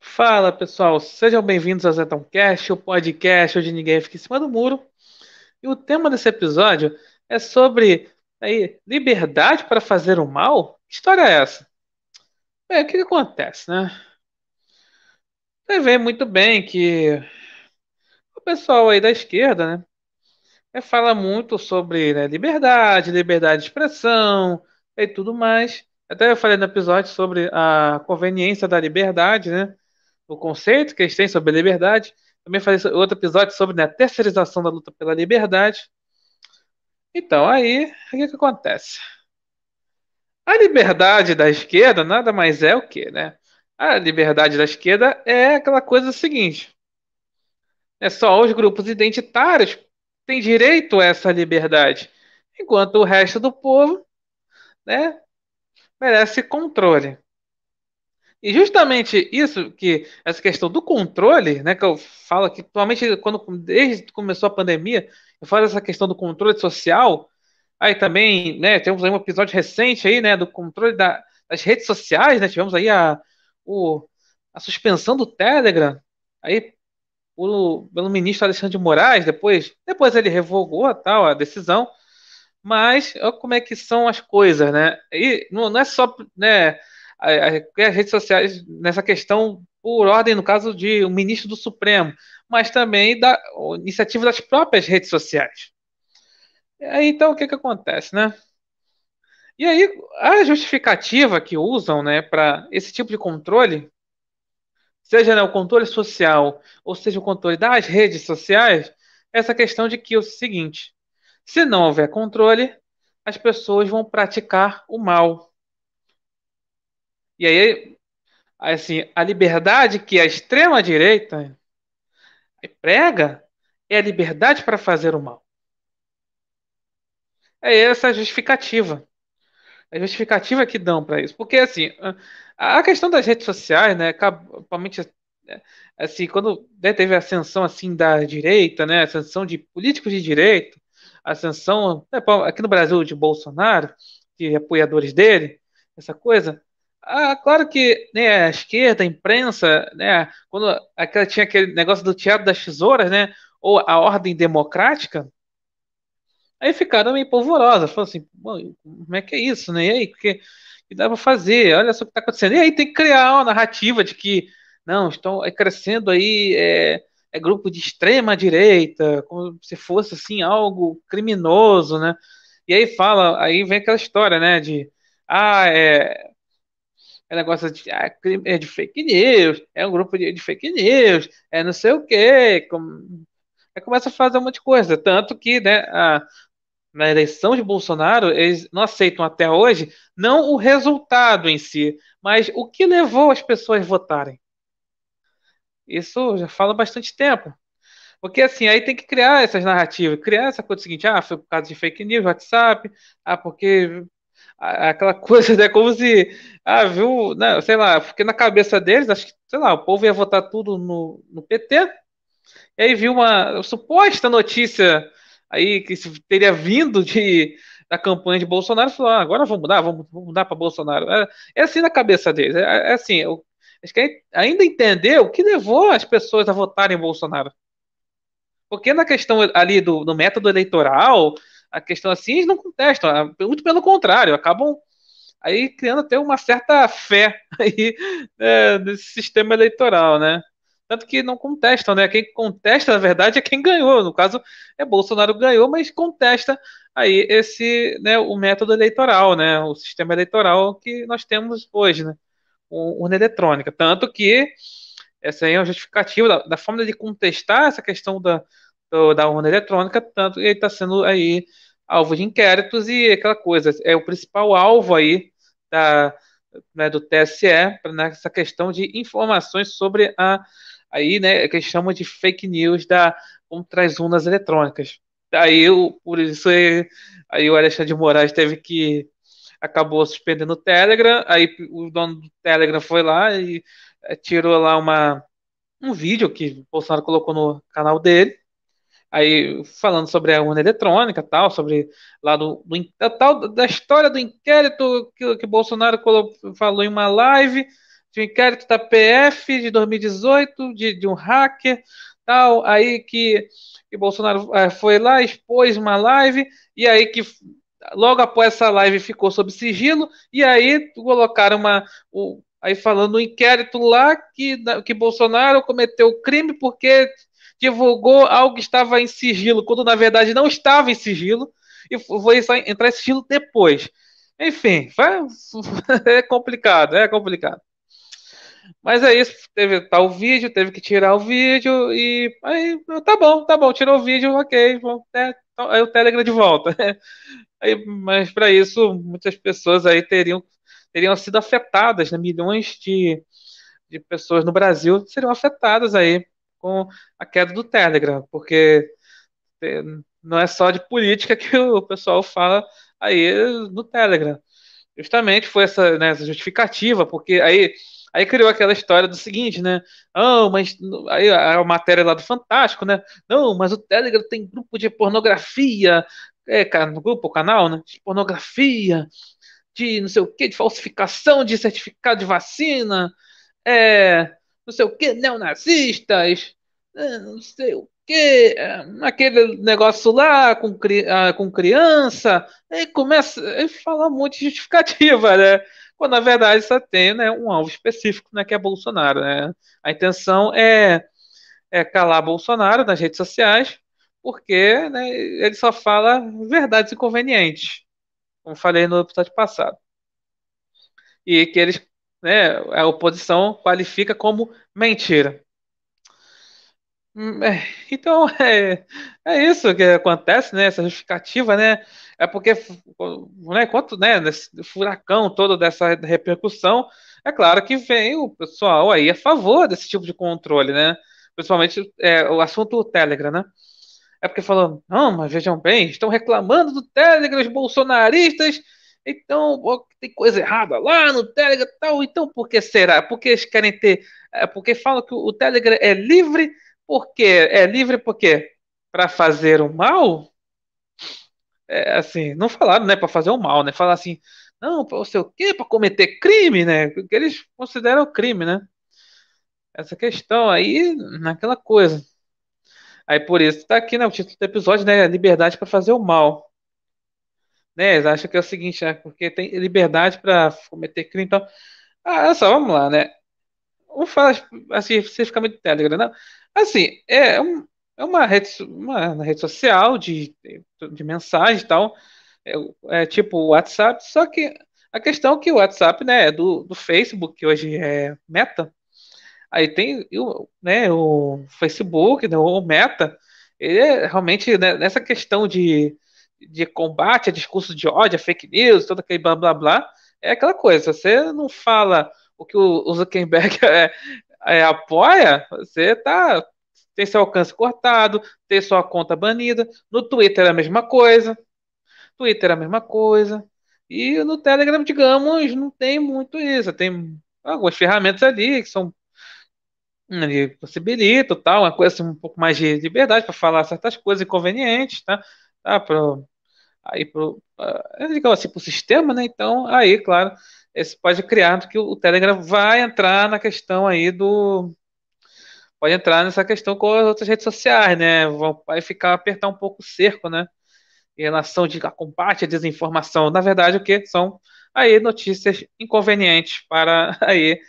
Fala pessoal, sejam bem-vindos ao Zetãocast, o podcast onde ninguém fica em cima do muro. E o tema desse episódio é sobre aí, liberdade para fazer o mal? Que história é essa? Bem, o que, que acontece, né? Você vê muito bem que o pessoal aí da esquerda, né, é, fala muito sobre né, liberdade, liberdade de expressão e tudo mais. Até eu falei no episódio sobre a conveniência da liberdade, né? O conceito que eles têm sobre a liberdade. Também falei outro episódio sobre né, a terceirização da luta pela liberdade. Então, aí, o que, que acontece? A liberdade da esquerda nada mais é o que, né? A liberdade da esquerda é aquela coisa seguinte: é só os grupos identitários têm direito a essa liberdade, enquanto o resto do povo, né, merece controle. E justamente isso que essa questão do controle, né, que eu falo que atualmente quando desde que começou a pandemia, eu falo dessa questão do controle social. Aí também, né, temos aí um episódio recente aí, né, do controle da, das redes sociais, né? Tivemos aí a, o, a suspensão do Telegram, aí pelo, pelo ministro Alexandre de Moraes, depois, depois ele revogou a tal a decisão. Mas olha como é que são as coisas, né? E não, não é só, né, as redes sociais nessa questão por ordem, no caso de um ministro do Supremo, mas também da iniciativa das próprias redes sociais. Aí, então, o que, que acontece, né? E aí, a justificativa que usam né, para esse tipo de controle, seja né, o controle social, ou seja o controle das redes sociais, é essa questão de que é o seguinte: se não houver controle, as pessoas vão praticar o mal. E aí, assim, a liberdade que a extrema-direita prega é a liberdade para fazer o mal. É essa a justificativa. A justificativa que dão para isso. Porque, assim, a questão das redes sociais, né, principalmente, assim, quando né, teve a ascensão, assim, da direita, né, ascensão de políticos de direita, ascensão, né, aqui no Brasil, de Bolsonaro, de apoiadores dele, essa coisa, ah, claro que né, a esquerda, a imprensa, né, quando aquela, tinha aquele negócio do teatro das tesouras, né, ou a ordem democrática, aí ficaram meio polvorosas, falaram assim, como é que é isso, né? E aí, o que, que dá para fazer? Olha só o que está acontecendo. E aí tem que criar uma narrativa de que, não, estão crescendo aí é, é grupo de extrema direita, como se fosse assim algo criminoso, né? E aí fala, aí vem aquela história, né, de ah, é, é negócio de, ah, é de fake news, é um grupo de, de fake news, é não sei o quê. Com... Aí começa a fazer um monte de coisa. Tanto que, né, a, na eleição de Bolsonaro, eles não aceitam até hoje não o resultado em si, mas o que levou as pessoas a votarem. Isso já fala bastante tempo. Porque assim, aí tem que criar essas narrativas, criar essa coisa seguinte, ah, foi por causa de fake news, WhatsApp, ah, porque aquela coisa, né? Como se, ah, viu, né, sei lá, porque na cabeça deles, acho que, sei lá, o povo ia votar tudo no, no PT, e aí viu uma suposta notícia aí que teria vindo de, da campanha de Bolsonaro, falou, ah, agora vamos mudar, vamos, vamos mudar para Bolsonaro. É, é, assim na cabeça deles, é, é assim, eu, acho que ainda entender o que levou as pessoas a votarem em Bolsonaro. Porque na questão ali do, do método eleitoral, a questão assim, eles não contestam, muito pelo contrário, acabam aí criando até uma certa fé aí é, nesse sistema eleitoral, né? Tanto que não contestam, né? Quem contesta, na verdade, é quem ganhou. No caso, é Bolsonaro ganhou, mas contesta aí esse, né, o método eleitoral, né? O sistema eleitoral que nós temos hoje, né? Urna eletrônica. Tanto que essa aí é uma justificativa da, da forma de contestar essa questão da, da urna eletrônica, tanto ele está sendo aí alvo de inquéritos e aquela coisa, é o principal alvo aí da, né, do TSE nessa questão de informações sobre a aí, né, que eles chamam de fake news da contra as urnas eletrônicas. Aí, por isso, aí o Alexandre de Moraes teve que acabou suspendendo o Telegram, aí o dono do Telegram foi lá e eh, tirou lá uma um vídeo que o Bolsonaro colocou no canal dele, aí falando sobre a urna eletrônica, tal, sobre lá do, do da, tal da história do inquérito que, que Bolsonaro falou em uma live, de um inquérito da PF de 2018, de, de um hacker, tal, aí que, que Bolsonaro é, foi lá, expôs uma live, e aí que logo após essa live ficou sob sigilo, e aí colocaram uma. O, aí falando no inquérito lá que, que Bolsonaro cometeu crime porque divulgou algo que estava em sigilo, quando na verdade não estava em sigilo, e foi entrar em sigilo depois. Enfim, é complicado, é complicado. Mas é isso, teve tá o vídeo, teve que tirar o vídeo e aí tá bom, tá bom, tirou o vídeo, ok, bom, é, então, aí o Telegram de volta. Aí, mas para isso, muitas pessoas aí teriam, teriam sido afetadas, né? milhões de, de pessoas no Brasil seriam afetadas aí com a queda do Telegram, porque é, não é só de política que o pessoal fala aí no Telegram. Justamente foi essa, né, essa justificativa, porque aí Aí criou aquela história do seguinte, né? Não, mas aí a matéria lá do Fantástico, né? Não, mas o Telegram tem grupo de pornografia, é, grupo, canal, né? De pornografia, de não sei o que, de falsificação de certificado de vacina, é, não sei o que, neonazistas, é, não sei o que, é, aquele negócio lá com, ah, com criança, aí começa a falar um monte de justificativa, né? quando na verdade só tem né, um alvo específico, né, que é Bolsonaro. Né? A intenção é, é calar Bolsonaro nas redes sociais, porque né, ele só fala verdades inconvenientes, como falei no episódio passado. E que eles, né, a oposição qualifica como mentira. Hum, é, então é, é isso que acontece, né? Essa justificativa, né? É porque, né, quanto, né, nesse furacão todo dessa repercussão, é claro que vem o pessoal aí a favor desse tipo de controle, né? Principalmente é, o assunto Telegram, né? É porque falou, não, mas vejam bem, estão reclamando do Telegram, os bolsonaristas, então tem coisa errada lá no Telegram tal, então por que será? Porque eles querem ter, é porque falam que o Telegram é livre, porque é livre porque para fazer o mal? é, assim, não falaram, né, para fazer o mal, né? Falar assim, não, para sei o quê, para cometer crime, né? Que eles consideram crime, né? Essa questão aí, naquela coisa. Aí por isso tá aqui, né, o título do episódio, né, liberdade para fazer o mal. Né, eles acham que é o seguinte, né, porque tem liberdade para cometer crime, então, ah, só, vamos lá, né? Vamos falar assim, especificamente do Telegram, não? Assim, é um, é uma rede, uma rede social de, de mensagem e tal. É, é tipo o WhatsApp, só que a questão é que o WhatsApp, né, é do, do Facebook, que hoje é Meta. Aí tem o, né, o Facebook, né, o Meta, ele é realmente né, nessa questão de, de combate a discurso de ódio, a fake news, todo aquele blá blá blá, é aquela coisa, você não fala o que o, Zuckerberg é, é, apoia, você tá tem seu alcance cortado, tem sua conta banida. No Twitter é a mesma coisa. Twitter é a mesma coisa. E no Telegram, digamos, não tem muito isso. Tem algumas ferramentas ali que são ali possibilitam tal, uma coisa assim, um pouco mais de liberdade para falar certas coisas inconvenientes, tá? tá pro, aí pro, uh, digamos assim, para o sistema, né? Então, aí, claro, esse pode criar que o Telegram vai entrar na questão aí do pode entrar nessa questão com as outras redes sociais, né? Vai ficar apertar um pouco o cerco, né? Em relação de combate à desinformação. Na verdade, o que são aí notícias inconvenientes para aí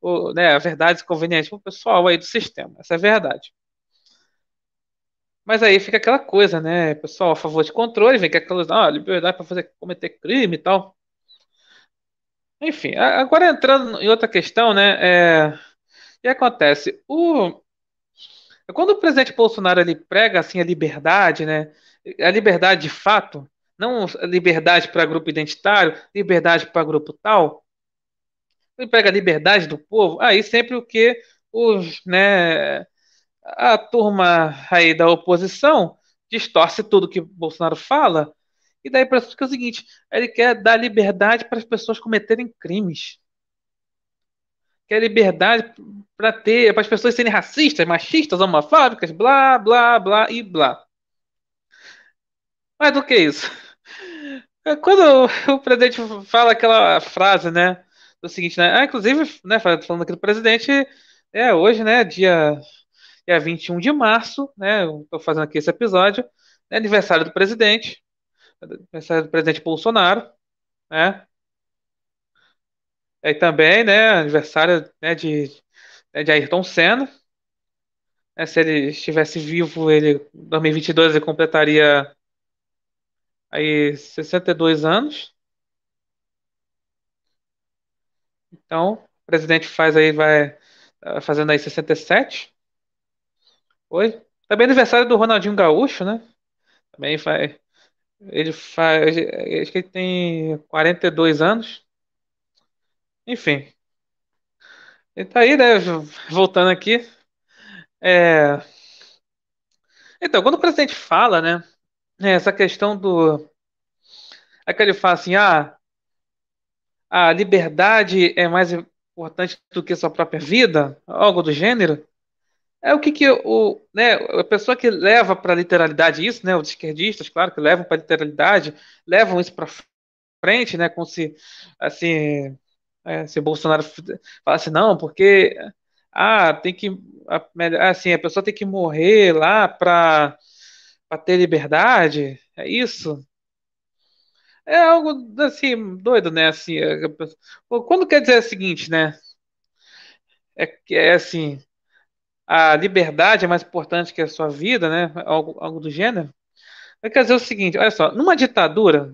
o, né, verdades inconvenientes para o pessoal aí do sistema. Essa é a verdade. Mas aí fica aquela coisa, né? Pessoal a favor de controle, vem que aquelas, ah, liberdade para fazer cometer crime e tal. Enfim, agora entrando em outra questão, né? É, que acontece? O... Quando o presidente Bolsonaro ele prega assim a liberdade, né? A liberdade de fato, não liberdade para grupo identitário, liberdade para grupo tal. Ele prega a liberdade do povo, aí sempre o que os, né, a turma aí da oposição distorce tudo que Bolsonaro fala, e daí para que é o seguinte, ele quer dar liberdade para as pessoas cometerem crimes quer liberdade para ter, para as pessoas serem racistas, machistas, homofóbicas, blá, blá, blá e blá. Mais do que isso. Quando o presidente fala aquela frase, né? do seguinte, né? Ah, inclusive, né, falando aqui do presidente, é hoje, né, dia, dia 21 de março, né? Tô fazendo aqui esse episódio, é aniversário do presidente, aniversário do presidente Bolsonaro, né? Aí também, né, aniversário, né, de, né, de Ayrton Senna. né, se ele estivesse vivo, ele, em 2022, ele completaria aí 62 anos. Então, o presidente faz aí, vai tá fazendo aí 67. Oi? Também aniversário do Ronaldinho Gaúcho, né? Também faz. Ele faz. Acho que ele tem 42 anos. Enfim. Ele tá aí, né? Voltando aqui. É... Então, quando o presidente fala, né? Essa questão do. É que ele fala assim: ah, a liberdade é mais importante do que sua própria vida, algo do gênero. É o que que o, né, a pessoa que leva para a literalidade isso, né, os esquerdistas, claro, que levam para a literalidade, levam isso para frente, né, como se assim, é, se Bolsonaro falasse não, porque ah, tem que assim, a pessoa tem que morrer lá para ter liberdade, é isso? É algo assim, doido, né? Assim, é, quando quer dizer o seguinte, né? É é assim, a liberdade é mais importante que a sua vida, né? Algo, algo do gênero. Quer dizer o seguinte, olha só, numa ditadura,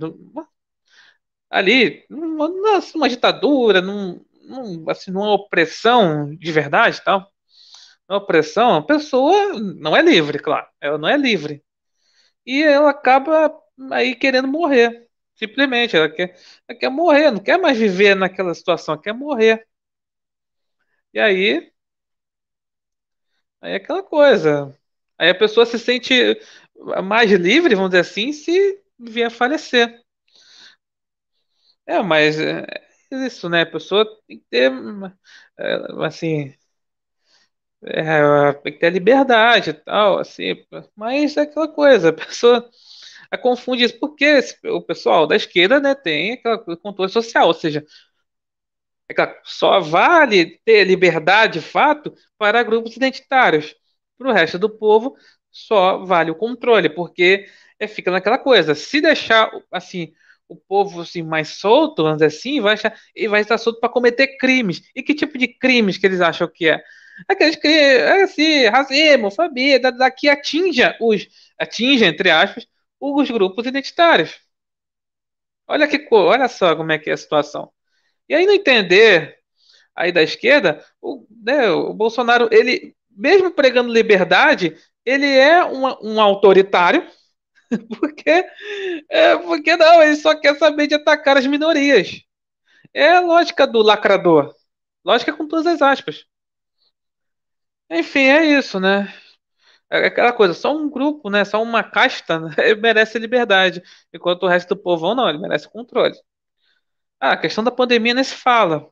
ali, numa, numa ditadura, num, num, assim, numa opressão de verdade, tal, numa opressão, a pessoa não é livre, claro, ela não é livre. E ela acaba aí querendo morrer. Simplesmente, ela quer, ela quer morrer, não quer mais viver naquela situação, quer morrer. E aí, aí é aquela coisa. Aí a pessoa se sente mais livre, vamos dizer assim, se vier a falecer. É, mas é isso, né? A pessoa tem que ter, é, assim, é, tem que ter liberdade e tal, assim. Mas é aquela coisa, a pessoa a confunde isso, porque o pessoal da esquerda, né, tem aquela controle social, ou seja, é claro, só vale ter liberdade de fato para grupos identitários. Para o resto do povo, só vale o controle, porque é, fica naquela coisa. Se deixar assim o povo assim, mais solto, vamos dizer assim, vai achar, vai estar solto para cometer crimes. E que tipo de crimes que eles acham que é? Aqueles que, é assim, racismo, homofobia, da, da, que atinja os, atinja, entre aspas, os grupos identitários. Olha que, olha só como é que é a situação. E aí não entender aí da esquerda, o, né, o Bolsonaro, ele, mesmo pregando liberdade, ele é um, um autoritário, porque, é, porque não, ele só quer saber de atacar as minorias. É a lógica do lacrador. Lógica com todas as aspas. Enfim, é isso, né? É aquela coisa, só um grupo, né? Só uma casta né, merece liberdade, enquanto o resto do povão não, ele merece controle. Ah, a questão da pandemia nem se fala.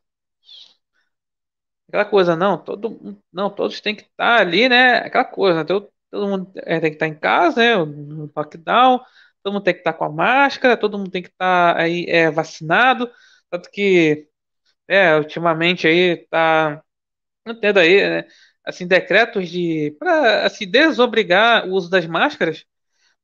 Aquela coisa, não, todo, não, todos têm que estar ali, né? Aquela coisa, todo, todo mundo é, tem que estar em casa, né? No lockdown, todo mundo tem que estar com a máscara, todo mundo tem que estar aí é, vacinado, tanto que é, ultimamente aí tá tendo aí, né, assim, decretos de para assim desobrigar o uso das máscaras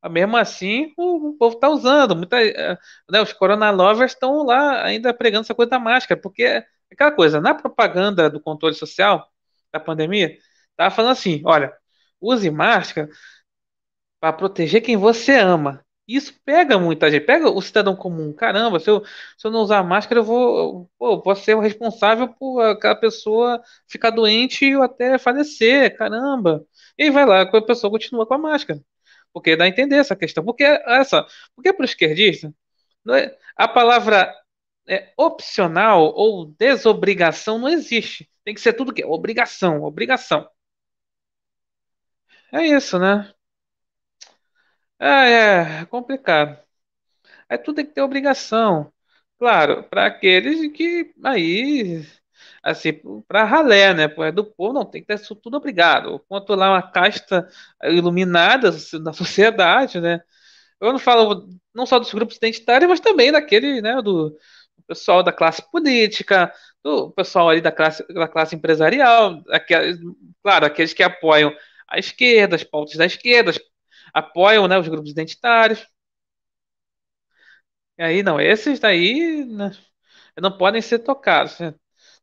mesmo assim, o, o povo está usando. Muita, eh, né, os Corona Lovers estão lá ainda pregando essa coisa da máscara, porque é aquela coisa, na propaganda do controle social da pandemia, estava falando assim: olha, use máscara para proteger quem você ama. Isso pega muita gente, pega o cidadão comum. Caramba, se eu, se eu não usar máscara, eu vou, pô, posso ser o responsável por aquela pessoa ficar doente ou até falecer. Caramba. E vai lá, a pessoa continua com a máscara. Porque dá a entender essa questão. Porque, olha só, porque para o esquerdista, é, a palavra é, opcional ou desobrigação não existe. Tem que ser tudo que é obrigação, obrigação. É isso, né? É, é complicado. Aí tudo tem que ter obrigação. Claro, para aqueles que aí, assim, para ralé, né? É do povo, não, tem que isso tudo obrigado. Quanto lá uma casta iluminada da sociedade, né? Eu não falo não só dos grupos identitários, mas também daquele, né, do pessoal da classe política, do pessoal ali da classe, da classe empresarial, aqueles, claro, aqueles que apoiam a esquerda, as pautas da esquerda, apoiam né, os grupos identitários. E aí, não, esses daí né, não podem ser tocados. Né?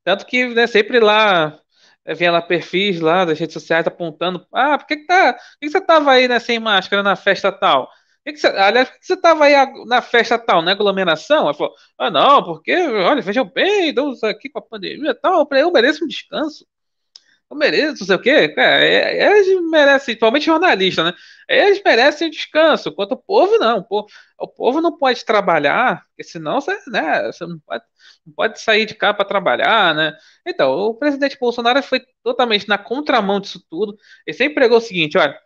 Tanto que né, sempre lá eh, vinha lá perfis lá das redes sociais apontando, ah, por que, que, tá, por que, que você tava aí né, sem máscara na festa tal? Que que você, aliás, por que você estava aí na festa tal, na aglomeração? Ela falou, ah, não, porque, olha, vejam bem, estamos aqui com a pandemia e tal, eu mereço um descanso eu mereço, não sei o quê. É, eles merecem, principalmente jornalista, né? Eles merecem descanso, enquanto o povo não. O povo, não pode trabalhar, porque senão você, né, você não, pode, não pode sair de cá para trabalhar, né? Então, o presidente Bolsonaro foi totalmente na contramão disso tudo. Ele sempre pregou o seguinte: olha,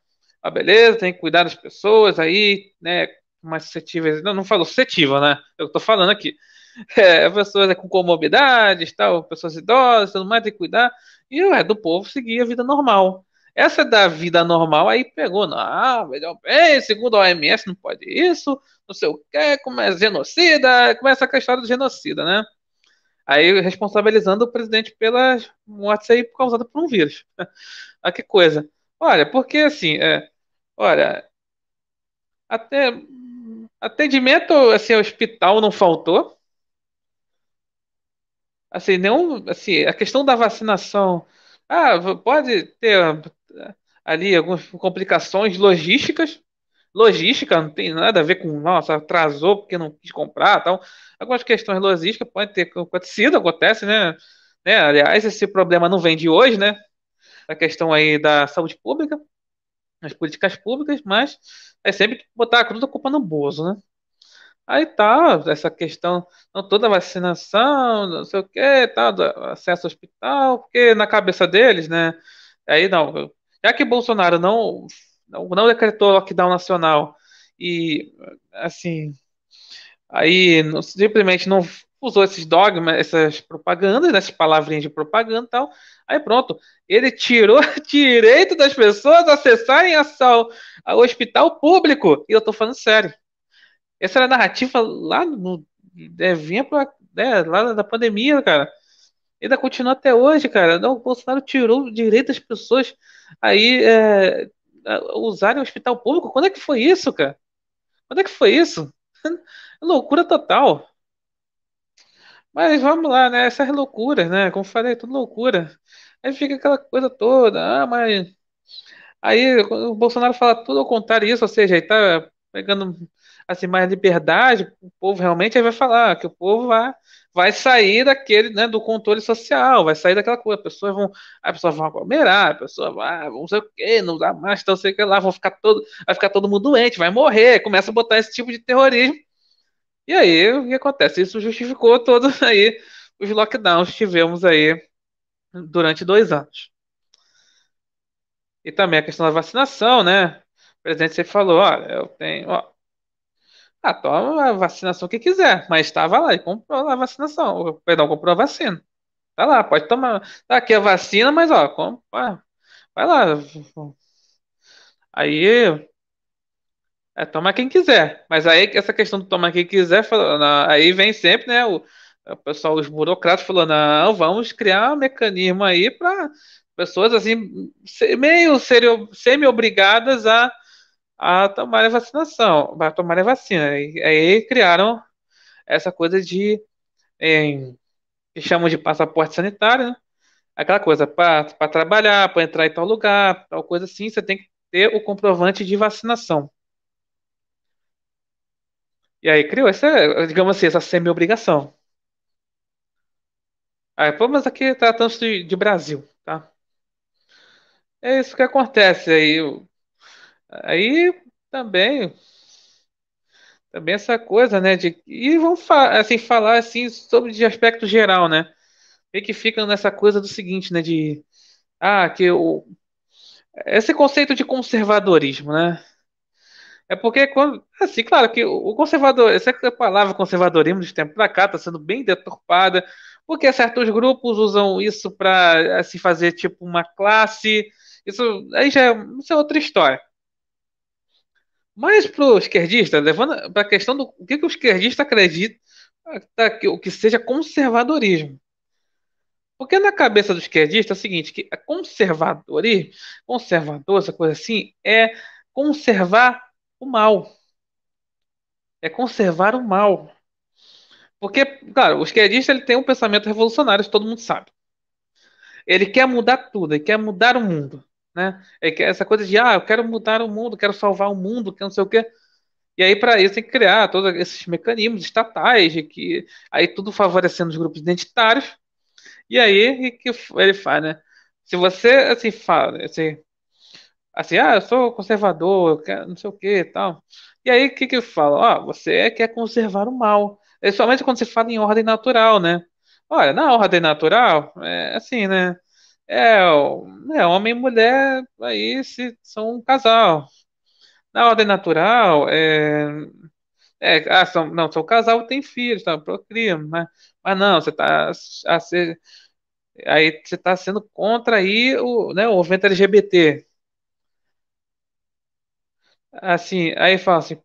a beleza, tem que cuidar das pessoas aí, né? Mais suscetíveis. Não, não falou suscetível, né? Eu tô falando aqui. É, pessoas com comorbidades, tal, pessoas idosas, tudo mais, tem que cuidar e o resto do povo seguia a vida normal. Essa da vida normal aí pegou, não, melhor bem, segundo a OMS não pode isso, não sei o que, como é genocida, começa a história do genocida, né? Aí responsabilizando o presidente pelas mortes aí causadas por um vírus. ah, que coisa. Olha, porque assim, é, olha, até atendimento assim, hospital não faltou, assim, nenhum, assim, a questão da vacinação, ah, pode ter ali algumas complicações logísticas, logística não tem nada a ver com, nossa, atrasou porque não quis comprar, tal. Algumas questões logísticas podem ter acontecido, acontece, né? né? Aliás, esse problema não vem de hoje, né? A questão aí da saúde pública, as políticas públicas, mas é sempre botar a culpa no Bozo, né? Aí tá, essa questão, não, toda vacinação, não sei o que, tal, acesso ao hospital, porque na cabeça deles, né? Aí não, já que Bolsonaro não, não, não decretou lockdown nacional e, assim, aí não, simplesmente não usou esses dogmas, essas propagandas, né, essas palavrinhas de propaganda e tal, aí pronto, ele tirou direito das pessoas acessarem a, ao hospital público, e eu tô falando sério. Essa era a narrativa lá no. É, vinha pra, é, lá da pandemia, cara. Ainda continua até hoje, cara. Não, o Bolsonaro tirou o direito das pessoas aí é, usarem o hospital público. Quando é que foi isso, cara? Quando é que foi isso? loucura total. Mas vamos lá, né? Essas loucuras, né? Como falei, é tudo loucura. Aí fica aquela coisa toda. Ah, mas. Aí o Bolsonaro fala tudo ao contrário disso, ou seja, ele tá pegando assim, mais liberdade, o povo realmente aí vai falar que o povo vai, vai sair daquele, né, do controle social, vai sair daquela coisa, as pessoas vão, as pessoas vão aglomerar, a pessoa vai, não sei o que, não dá mais, então sei que lá, vão ficar todo, vai ficar todo mundo doente, vai morrer, começa a botar esse tipo de terrorismo. E aí, o que acontece? Isso justificou todos aí os lockdowns que tivemos aí durante dois anos. E também a questão da vacinação, né? O presidente sempre falou, olha, eu tenho, ó, ah, toma a vacinação que quiser, mas estava lá e comprou lá a vacinação. Perdão, comprou a vacina. Tá lá, pode tomar. Tá aqui a vacina, mas ó, compra, vai lá. Aí, é, toma quem quiser. Mas aí, essa questão do tomar quem quiser, aí vem sempre, né, o, o pessoal, os burocratas falando, não, vamos criar um mecanismo aí para pessoas assim, meio semi-obrigadas a a tomar a vacinação, a tomar a vacina. E aí criaram essa coisa de em, que chamam de passaporte sanitário, né? Aquela coisa, para trabalhar, para entrar em tal lugar, tal coisa assim, você tem que ter o comprovante de vacinação. E aí criou essa, digamos assim, essa semi-obrigação. Aí, mas aqui tratando-se de, de Brasil, tá? É isso que acontece aí. Aí também, também essa coisa, né, de e vamos fa assim falar assim sobre de aspecto geral, né? E que fica nessa coisa do seguinte, né, de ah, que o esse conceito de conservadorismo, né? É porque quando, assim, claro que o conservador, essa palavra conservadorismo de tempo para cá está sendo bem deturpada, porque certos grupos usam isso para assim fazer tipo uma classe. Isso aí já é, isso é outra história. Mas para o esquerdista, levando para a questão do o que, que o esquerdista acredita, tá, que, o que seja conservadorismo. Porque na cabeça do esquerdista é o seguinte, que conservadorismo, conservador, essa coisa assim, é conservar o mal. É conservar o mal. Porque, claro, o esquerdista ele tem um pensamento revolucionário, isso todo mundo sabe. Ele quer mudar tudo, ele quer mudar o mundo. Né? Ele quer essa coisa de, ah, eu quero mudar o mundo, quero salvar o mundo, que não sei o quê. E aí, para isso, tem que criar todos esses mecanismos estatais, de que aí tudo favorecendo os grupos identitários. E aí, que ele faz, né? Se você, assim, fala, assim, assim, ah, eu sou conservador, eu quero não sei o que e tal. E aí, o que que eu falo? Ó, você quer conservar o mal. É somente quando você fala em ordem natural, né? Olha, na ordem natural, é assim, né? É, é homem e mulher aí se, são um casal. Na ordem natural, é, é, ah, são, não, são casal tem filhos, tá, procria, mas, mas não, você está aí você está sendo contra aí o, né, o movimento LGBT. Assim, aí fala assim,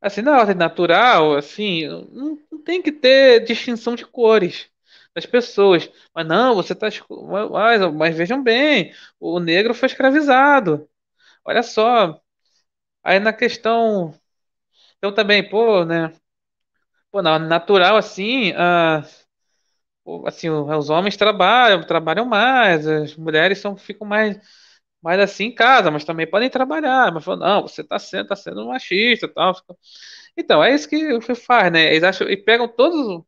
assim, na ordem natural, assim, não, não tem que ter distinção de cores das pessoas. Mas não, você está. Mas, mas vejam bem, o negro foi escravizado. Olha só. Aí na questão. Então também, pô, né? Pô, na natural assim, ah, assim, os homens trabalham, trabalham mais, as mulheres são, ficam mais mas assim em casa, mas também podem trabalhar. Mas falou, não, você está sendo, tá sendo machista, tal. Então, é isso que o faz, né? Eles acham e pegam todos os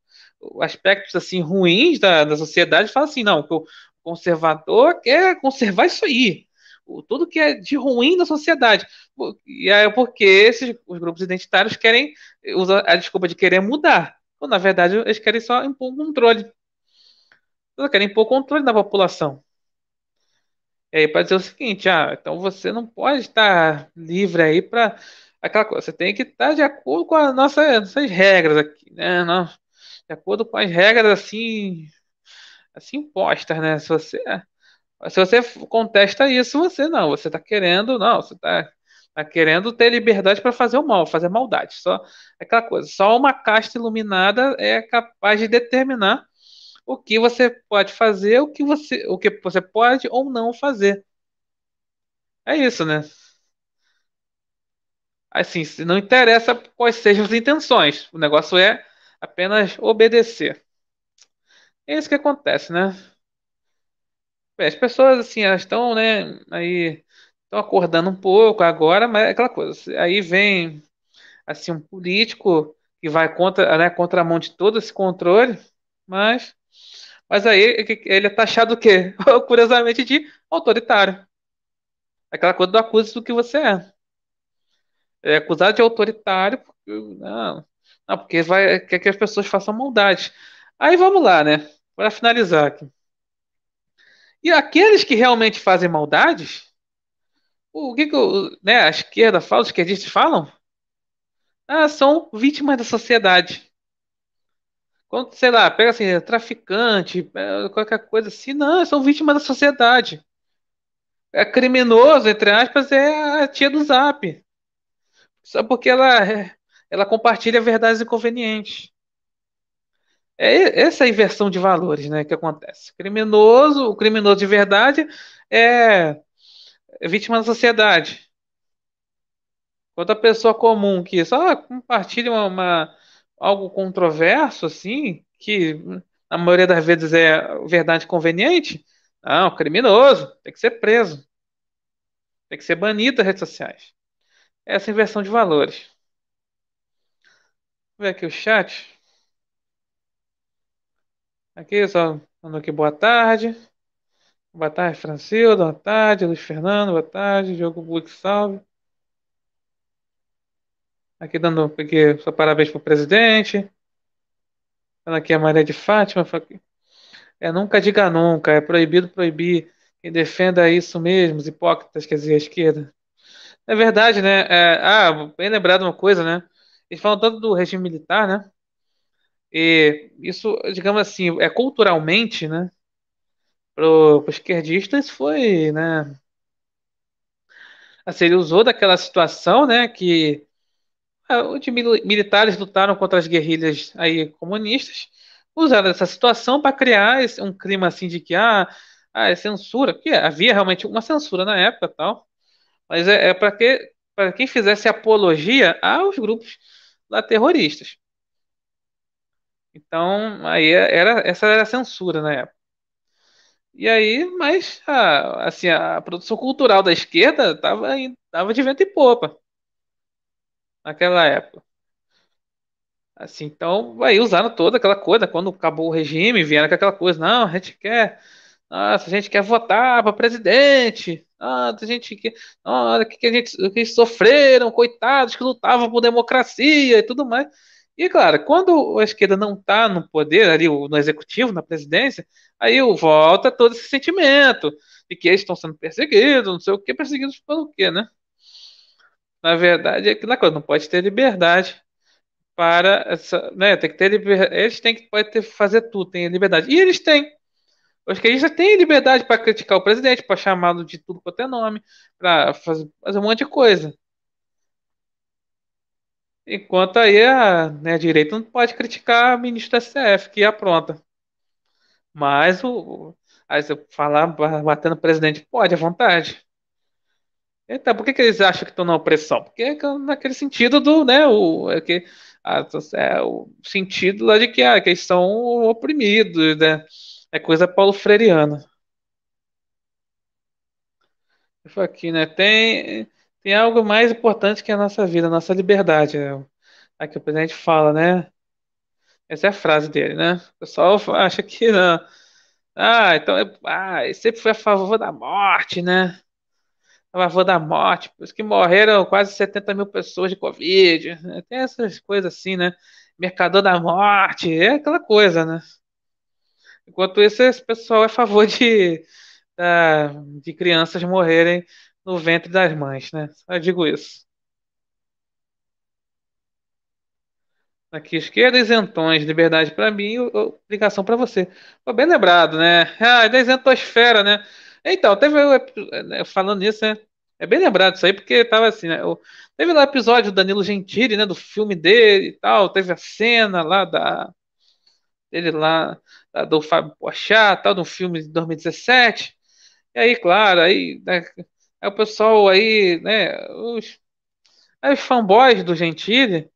aspectos assim ruins da, da sociedade falam assim, não, o conservador quer conservar isso aí. Tudo que é de ruim na sociedade. E é porque esses os grupos identitários querem usar a desculpa de querer mudar. Quando, na verdade, eles querem só impor controle. Eles querem impor controle na população. E aí, para dizer o seguinte, ah, então você não pode estar livre aí para aquela coisa, você tem que estar de acordo com as nossas, nossas regras aqui, né? Não, de acordo com as regras assim, assim impostas, né? Se você, se você contesta isso, você não, você está querendo, não, você está tá querendo ter liberdade para fazer o mal, fazer maldade. Só aquela coisa, só uma casta iluminada é capaz de determinar o que você pode fazer, o que você, o que você pode ou não fazer. É isso, né? Assim, não interessa quais sejam as intenções, o negócio é apenas obedecer. É isso que acontece, né? As pessoas, assim, elas estão, né, aí, estão acordando um pouco agora, mas é aquela coisa. Aí vem, assim, um político que vai contra, né, contra a mão de todo esse controle, mas mas aí ele é taxado o quê? Curiosamente de autoritário. Aquela coisa do acuse do que você é. É acusado de autoritário porque, não, não, porque vai, quer que as pessoas façam maldade. Aí vamos lá, né? Para finalizar aqui. E aqueles que realmente fazem maldades, o que, que né, a esquerda fala, os esquerdistas falam? Ah, são vítimas da sociedade. Quando, sei lá, pega assim, traficante, é, qualquer coisa assim, não, são vítimas da sociedade. É criminoso, entre aspas, é a tia do Zap. Só porque ela, ela compartilha verdades inconvenientes. É essa é a inversão de valores, né, que acontece. Criminoso, o criminoso de verdade é, é vítima da sociedade. Outra pessoa comum que só compartilha uma, uma algo controverso, assim, que na maioria das vezes é verdade conveniente, não, criminoso, tem que ser preso. Tem que ser banido das redes sociais. Essa inversão de valores. Vou ver aqui o chat. Aqui, só mandou aqui boa tarde. Boa tarde, Francildo. Boa tarde, Luiz Fernando. Boa tarde, Diogo Buick, salve. Aqui dando aqui, só parabéns para o presidente. Falando aqui a Maria de Fátima. É, nunca diga nunca, é proibido proibir. Quem defenda isso mesmo, os hipócritas, quer dizer, a esquerda. É verdade, né? É, ah, bem lembrado uma coisa, né? Eles falam tanto do regime militar, né? E isso, digamos assim, é culturalmente, né? Para os esquerdistas foi, né? Assim, ele usou daquela situação, né? Que ah, os militares lutaram contra as guerrilhas aí comunistas, usaram essa situação para criar um clima assim de que ah, ah, é censura, que havia realmente uma censura na época, tal, mas é, é para que para quem fizesse apologia aos grupos lá terroristas. Então, aí era essa era a censura na época. E aí, mas a, assim, a produção cultural da esquerda estava tava de vento e popa naquela época. Assim, então, aí usaram toda aquela coisa, quando acabou o regime, vieram com aquela coisa, não, a gente quer, nossa, a gente quer votar para presidente, nossa, a gente quer, olha, que, que a gente, que sofreram, coitados que lutavam por democracia e tudo mais. E, claro, quando a esquerda não está no poder, ali no executivo, na presidência, aí volta todo esse sentimento de que eles estão sendo perseguidos, não sei o que, perseguidos pelo quê, né? Na verdade, é que na coisa, não pode ter liberdade para essa, né? Tem que ter eles têm que pode ter fazer tudo, tem liberdade. E eles têm. Acho que eles já têm liberdade para criticar o presidente, para chamá-lo de tudo quanto é nome, para fazer, fazer um monte de coisa. Enquanto aí a, né, a direita não pode criticar o ministro da STF, que é apronta. Mas o, aí você falar batendo no presidente, pode, à vontade. Então, por que, que eles acham que estão na opressão? Porque é naquele sentido do, né, o, é que, a, é, o sentido lá de que, ah, que eles são oprimidos, né? É coisa paulo freireana. Aqui, né? Tem, tem algo mais importante que a nossa vida, a nossa liberdade. Né? Aqui o presidente fala, né? Essa é a frase dele, né? O pessoal acha que não. Ah, então ah, sempre foi a favor da morte, né? A favor da morte, por isso que morreram quase 70 mil pessoas de Covid. Né? Tem essas coisas assim, né? Mercador da morte, é aquela coisa, né? Enquanto isso, esse pessoal é a favor de, de crianças morrerem no ventre das mães, né? Só digo isso. Aqui, esquerda, isentões, liberdade para mim, obrigação para você. Pô, bem lembrado, né? Ah, da isentosfera, né? Então, teve né, falando nisso, né? É bem lembrado isso aí, porque tava assim, né? Teve lá o episódio do Danilo Gentili, né? Do filme dele e tal. Teve a cena lá da. Dele lá, do Fábio Pochá, tal, do filme de 2017. E aí, claro, aí, né, aí o pessoal aí, né? Os, aí os fanboys do Gentili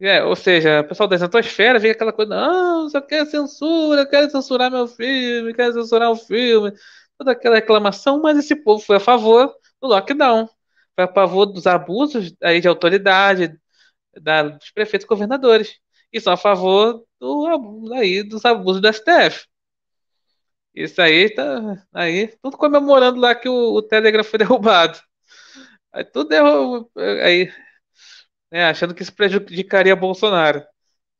é, ou seja, o pessoal da exatosfera vê aquela coisa, não, só quer censura, quer censurar meu filme, quer censurar o filme, toda aquela reclamação, mas esse povo foi a favor do lockdown, foi a favor dos abusos aí de autoridade, da, dos prefeitos e governadores, e são a favor do, aí, dos abusos do STF. Isso aí tá aí, tudo comemorando lá que o, o Telegram foi derrubado. Aí tudo derrubado, aí né, achando que isso prejudicaria Bolsonaro.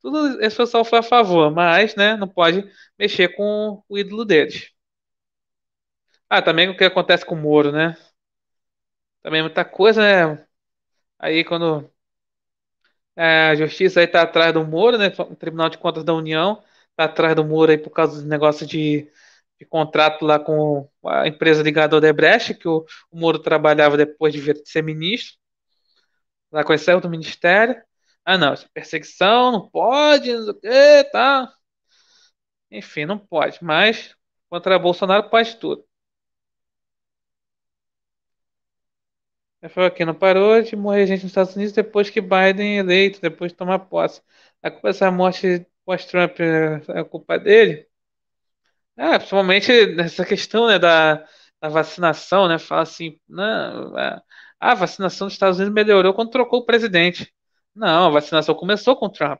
Tudo esse pessoal foi a favor, mas né, não pode mexer com o ídolo deles. Ah, também o que acontece com o Moro, né? Também muita coisa, né? Aí quando é, a justiça aí tá atrás do Moro, né? O Tribunal de Contas da União tá atrás do Moro aí por causa do negócio de, de contrato lá com a empresa ligada ao Odebrecht, que o, o Moro trabalhava depois de ser ministro lá com esse do ministério. Ah, não, é perseguição, não pode, não sei o que, tá. Enfim, não pode, mas contra Bolsonaro pode tudo. Ele falou aqui, não parou de morrer gente nos Estados Unidos depois que Biden é eleito, depois de tomar posse. A culpa dessa morte pós-Trump é a culpa dele? É, principalmente nessa questão né, da, da vacinação, né? Fala assim, não, é, a vacinação dos Estados Unidos melhorou quando trocou o presidente. Não, a vacinação começou com o Trump.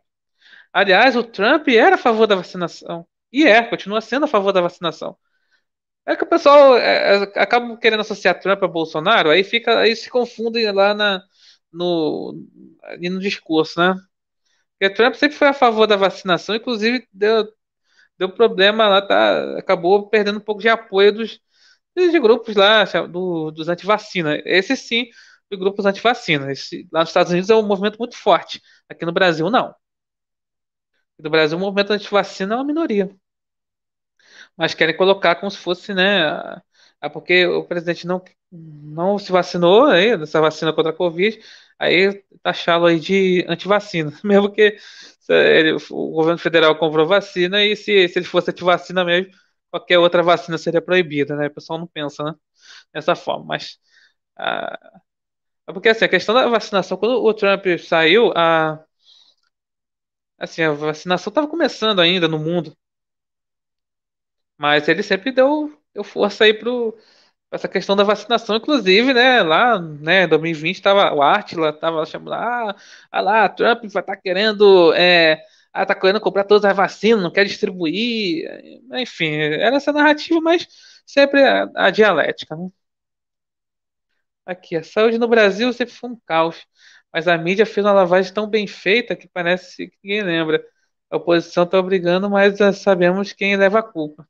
Aliás, o Trump era a favor da vacinação. E é, continua sendo a favor da vacinação. É que o pessoal é, é, acaba querendo associar Trump a Bolsonaro, aí fica, aí se confundem lá na, no, no discurso, né? Porque Trump sempre foi a favor da vacinação, inclusive deu, deu problema lá, tá, acabou perdendo um pouco de apoio dos, grupos lá do, dos antivacina. Esse sim, de grupos antivacina. Lá nos Estados Unidos é um movimento muito forte. Aqui no Brasil, não. No Brasil, o movimento antivacina é uma minoria. Mas querem colocar como se fosse, né? É porque o presidente não, não se vacinou aí, dessa vacina contra a Covid. aí taxá-lo aí de antivacina, mesmo que ele, o governo federal comprou vacina e se, se ele fosse antivacina mesmo, qualquer outra vacina seria proibida, né? O pessoal não pensa, né? Dessa forma, mas ah, é porque assim, a questão da vacinação, quando o Trump saiu, a assim, a vacinação estava começando ainda no mundo, mas ele sempre deu, deu força aí pro essa questão da vacinação, inclusive, né, lá, né, em 2020 tava, o Átila tava chamando, ah, ah lá, Trump vai estar tá querendo, é, ah, tá querendo comprar todas as vacinas, não quer distribuir, enfim, era essa narrativa, mas sempre a, a dialética, né? Aqui, a saúde no Brasil sempre foi um caos, mas a mídia fez uma lavagem tão bem feita que parece que ninguém lembra. A oposição está obrigando, mas eh, sabemos quem leva a culpa.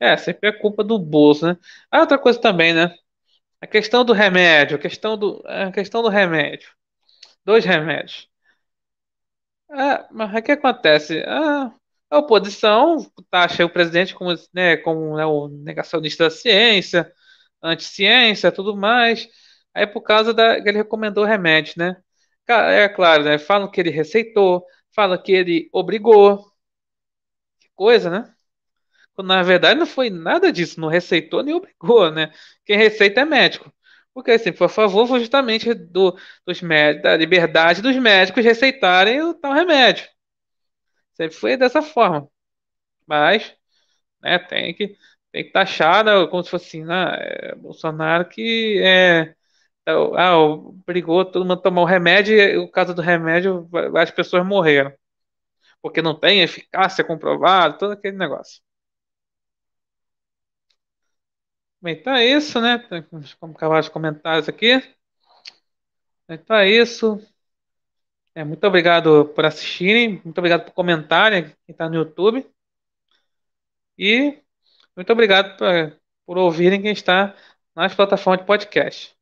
É, sempre é culpa do bolso, né? Ah, outra coisa também, né? A questão do remédio, a questão do, a questão do remédio. Dois remédios. Ah, mas o que acontece? Ah, a oposição taxa o presidente como, né, como né, o negacionista da ciência, anti-ciência, tudo mais. Aí por causa da que ele recomendou remédio, né? É claro, né? Falam que ele receitou, falam que ele obrigou. Que coisa, né? Na verdade não foi nada disso, não receitou nem obrigou, né? Quem receita é médico. Porque assim, por favor, foi justamente do, dos médicos, da liberdade dos médicos receitarem o tal remédio. Sempre foi dessa forma. Mas, né, tem que, tem que taxar, né, como se fosse assim, né, é, Bolsonaro que é, é ah, obrigou todo mundo a tomar o remédio e o caso do remédio, várias pessoas morreram. Porque não tem eficácia comprovada, todo aquele negócio. Bem, então é isso, né? Vamos acabar os comentários aqui. Então é isso. É, muito obrigado por assistirem, muito obrigado por comentarem, quem está no YouTube. E muito obrigado por, por ouvirem quem está nas plataformas de podcast.